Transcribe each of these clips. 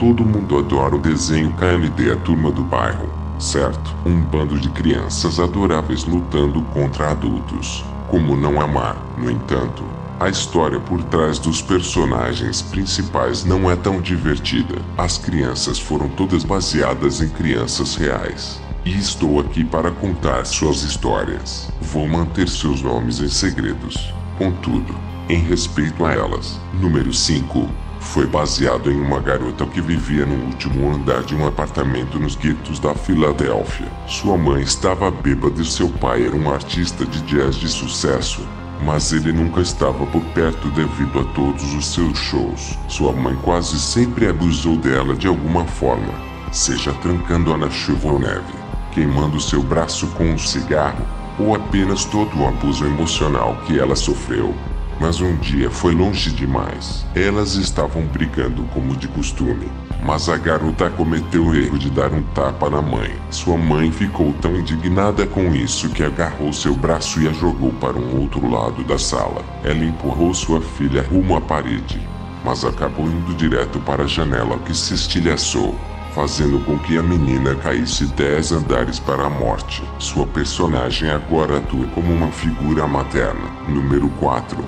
Todo mundo adora o desenho KMD, a turma do bairro, certo? Um bando de crianças adoráveis lutando contra adultos. Como não amar, no entanto, a história por trás dos personagens principais não é tão divertida. As crianças foram todas baseadas em crianças reais. E estou aqui para contar suas histórias. Vou manter seus nomes em segredos. Contudo, em respeito a elas. Número 5. Foi baseado em uma garota que vivia no último andar de um apartamento nos guetos da Filadélfia. Sua mãe estava bêbada e seu pai era um artista de jazz de sucesso. Mas ele nunca estava por perto devido a todos os seus shows. Sua mãe quase sempre abusou dela de alguma forma, seja trancando-a na chuva ou neve queimando seu braço com um cigarro, ou apenas todo o abuso emocional que ela sofreu. Mas um dia foi longe demais. Elas estavam brigando como de costume. Mas a garota cometeu o erro de dar um tapa na mãe. Sua mãe ficou tão indignada com isso que agarrou seu braço e a jogou para um outro lado da sala. Ela empurrou sua filha rumo à parede, mas acabou indo direto para a janela que se estilhaçou fazendo com que a menina caísse dez andares para a morte. Sua personagem agora atua como uma figura materna. Número 4.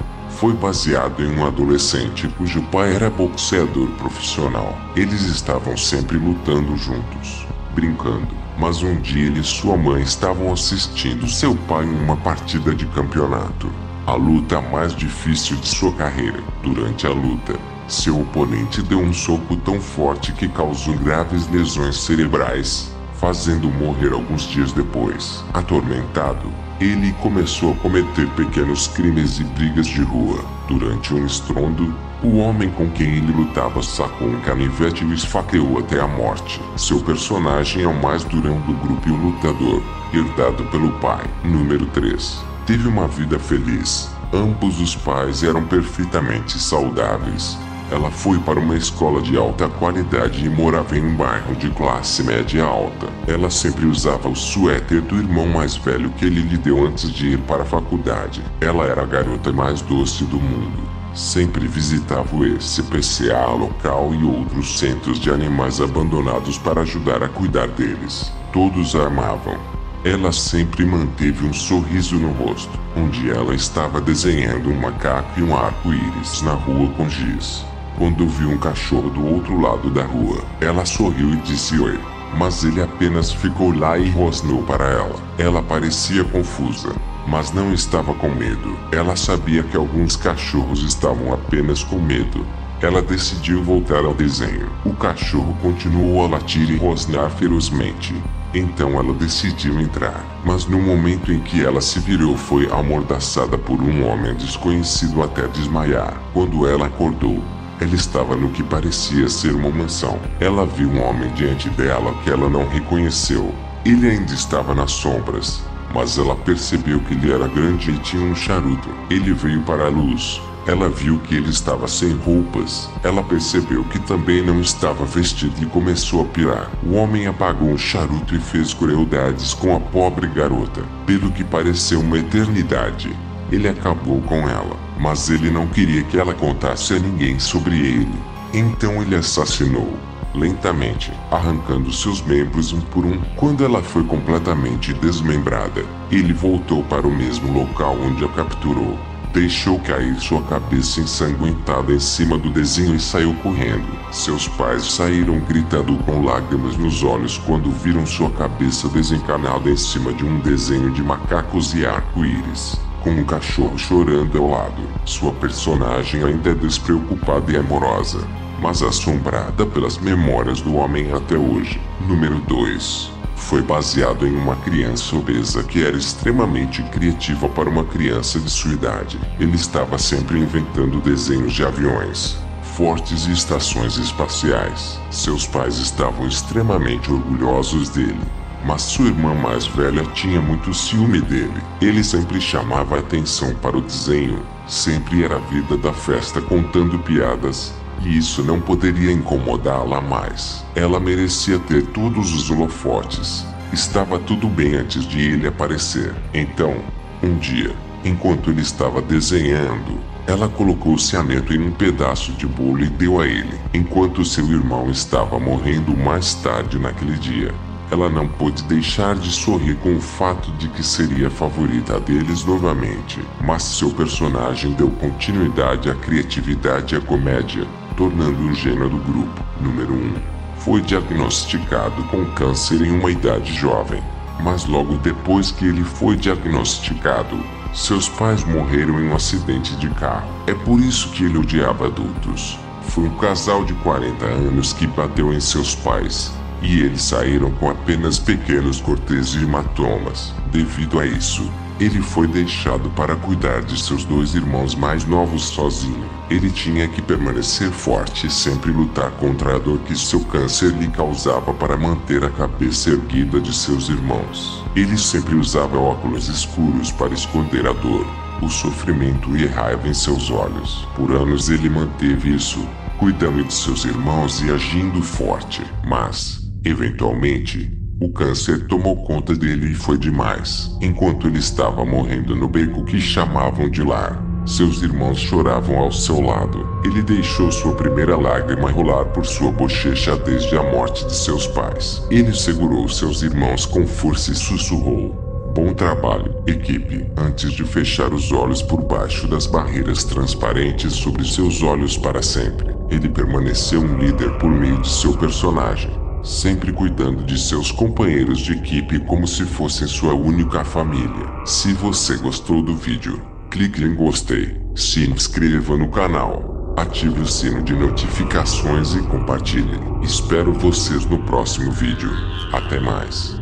Foi baseado em um adolescente cujo pai era boxeador profissional. Eles estavam sempre lutando juntos, brincando. Mas um dia ele e sua mãe estavam assistindo seu pai em uma partida de campeonato. A luta mais difícil de sua carreira. Durante a luta, seu oponente deu um soco tão forte que causou graves lesões cerebrais, fazendo morrer alguns dias depois. Atormentado, ele começou a cometer pequenos crimes e brigas de rua. Durante um estrondo, o homem com quem ele lutava sacou um canivete e o esfaqueou até a morte. Seu personagem é o mais durão do grupo e o lutador, herdado pelo pai. Número 3. Teve uma vida feliz. Ambos os pais eram perfeitamente saudáveis. Ela foi para uma escola de alta qualidade e morava em um bairro de classe média alta. Ela sempre usava o suéter do irmão mais velho que ele lhe deu antes de ir para a faculdade. Ela era a garota mais doce do mundo. Sempre visitava o SPCA local e outros centros de animais abandonados para ajudar a cuidar deles. Todos a amavam. Ela sempre manteve um sorriso no rosto. Um dia ela estava desenhando um macaco e um arco-íris na rua com giz quando viu um cachorro do outro lado da rua. Ela sorriu e disse oi, mas ele apenas ficou lá e rosnou para ela. Ela parecia confusa, mas não estava com medo. Ela sabia que alguns cachorros estavam apenas com medo. Ela decidiu voltar ao desenho. O cachorro continuou a latir e rosnar ferozmente. Então ela decidiu entrar, mas no momento em que ela se virou foi amordaçada por um homem desconhecido até desmaiar. Quando ela acordou, ela estava no que parecia ser uma mansão. Ela viu um homem diante dela que ela não reconheceu. Ele ainda estava nas sombras, mas ela percebeu que ele era grande e tinha um charuto. Ele veio para a luz. Ela viu que ele estava sem roupas. Ela percebeu que também não estava vestido e começou a pirar. O homem apagou o charuto e fez crueldades com a pobre garota, pelo que pareceu uma eternidade. Ele acabou com ela mas ele não queria que ela contasse a ninguém sobre ele. Então ele assassinou, lentamente, arrancando seus membros um por um. Quando ela foi completamente desmembrada, ele voltou para o mesmo local onde a capturou. Deixou cair sua cabeça ensanguentada em cima do desenho e saiu correndo. Seus pais saíram gritando com lágrimas nos olhos quando viram sua cabeça desencanada em cima de um desenho de macacos e arco-íris com um cachorro chorando ao lado. Sua personagem ainda é despreocupada e amorosa, mas assombrada pelas memórias do homem até hoje. Número 2. Foi baseado em uma criança obesa que era extremamente criativa para uma criança de sua idade. Ele estava sempre inventando desenhos de aviões, fortes e estações espaciais. Seus pais estavam extremamente orgulhosos dele mas sua irmã mais velha tinha muito ciúme dele. Ele sempre chamava atenção para o desenho, sempre era a vida da festa contando piadas, e isso não poderia incomodá-la mais. Ela merecia ter todos os holofotes. Estava tudo bem antes de ele aparecer. Então, um dia, Enquanto ele estava desenhando, ela colocou o cianeto em um pedaço de bolo e deu a ele, enquanto seu irmão estava morrendo mais tarde naquele dia. Ela não pôde deixar de sorrir com o fato de que seria a favorita deles novamente, mas seu personagem deu continuidade à criatividade e à comédia, tornando um gênio do grupo. Número 1. Foi diagnosticado com câncer em uma idade jovem, mas logo depois que ele foi diagnosticado, seus pais morreram em um acidente de carro. É por isso que ele odiava adultos. Foi um casal de 40 anos que bateu em seus pais, e eles saíram com apenas pequenos cortes e hematomas. Devido a isso, ele foi deixado para cuidar de seus dois irmãos mais novos sozinho. Ele tinha que permanecer forte e sempre lutar contra a dor que seu câncer lhe causava para manter a cabeça erguida de seus irmãos. Ele sempre usava óculos escuros para esconder a dor, o sofrimento e a raiva em seus olhos. Por anos ele manteve isso, cuidando de seus irmãos e agindo forte. Mas, eventualmente, o câncer tomou conta dele e foi demais. Enquanto ele estava morrendo no beco que chamavam de lar, seus irmãos choravam ao seu lado. Ele deixou sua primeira lágrima rolar por sua bochecha desde a morte de seus pais. Ele segurou seus irmãos com força e sussurrou: Bom trabalho, equipe, antes de fechar os olhos por baixo das barreiras transparentes sobre seus olhos para sempre. Ele permaneceu um líder por meio de seu personagem sempre cuidando de seus companheiros de equipe como se fossem sua única família. Se você gostou do vídeo, clique em gostei, se inscreva no canal, ative o sino de notificações e compartilhe. Espero vocês no próximo vídeo. Até mais.